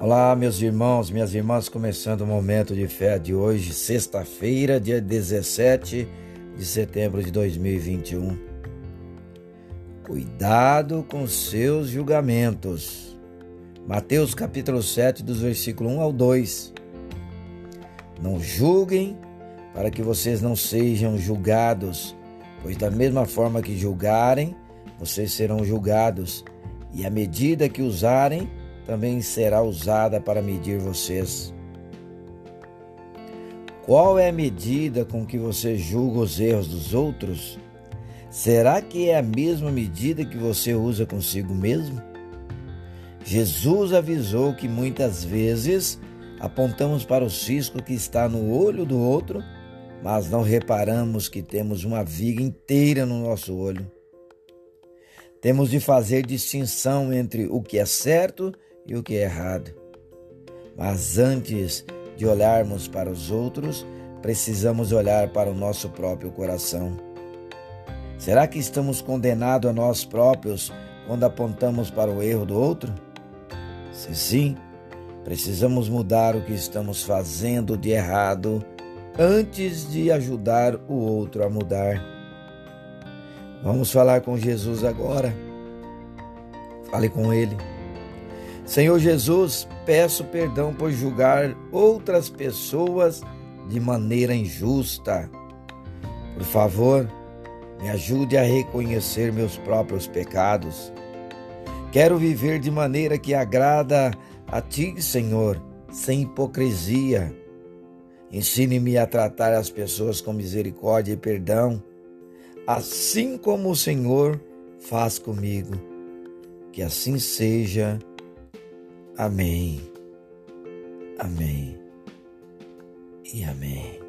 Olá, meus irmãos, minhas irmãs, começando o momento de fé de hoje, sexta-feira, dia 17 de setembro de 2021. Cuidado com seus julgamentos. Mateus capítulo 7, dos versículos 1 ao 2. Não julguem para que vocês não sejam julgados, pois da mesma forma que julgarem, vocês serão julgados, e a medida que usarem, também será usada para medir vocês. Qual é a medida com que você julga os erros dos outros? Será que é a mesma medida que você usa consigo mesmo? Jesus avisou que muitas vezes apontamos para o cisco que está no olho do outro, mas não reparamos que temos uma viga inteira no nosso olho. Temos de fazer distinção entre o que é certo e o que é errado. Mas antes de olharmos para os outros, precisamos olhar para o nosso próprio coração. Será que estamos condenados a nós próprios quando apontamos para o erro do outro? Se sim, precisamos mudar o que estamos fazendo de errado antes de ajudar o outro a mudar. Vamos falar com Jesus agora. Fale com Ele. Senhor Jesus, peço perdão por julgar outras pessoas de maneira injusta. Por favor, me ajude a reconhecer meus próprios pecados. Quero viver de maneira que agrada a Ti, Senhor, sem hipocrisia. Ensine-me a tratar as pessoas com misericórdia e perdão, assim como o Senhor faz comigo. Que assim seja. Amém. Amém. E amém.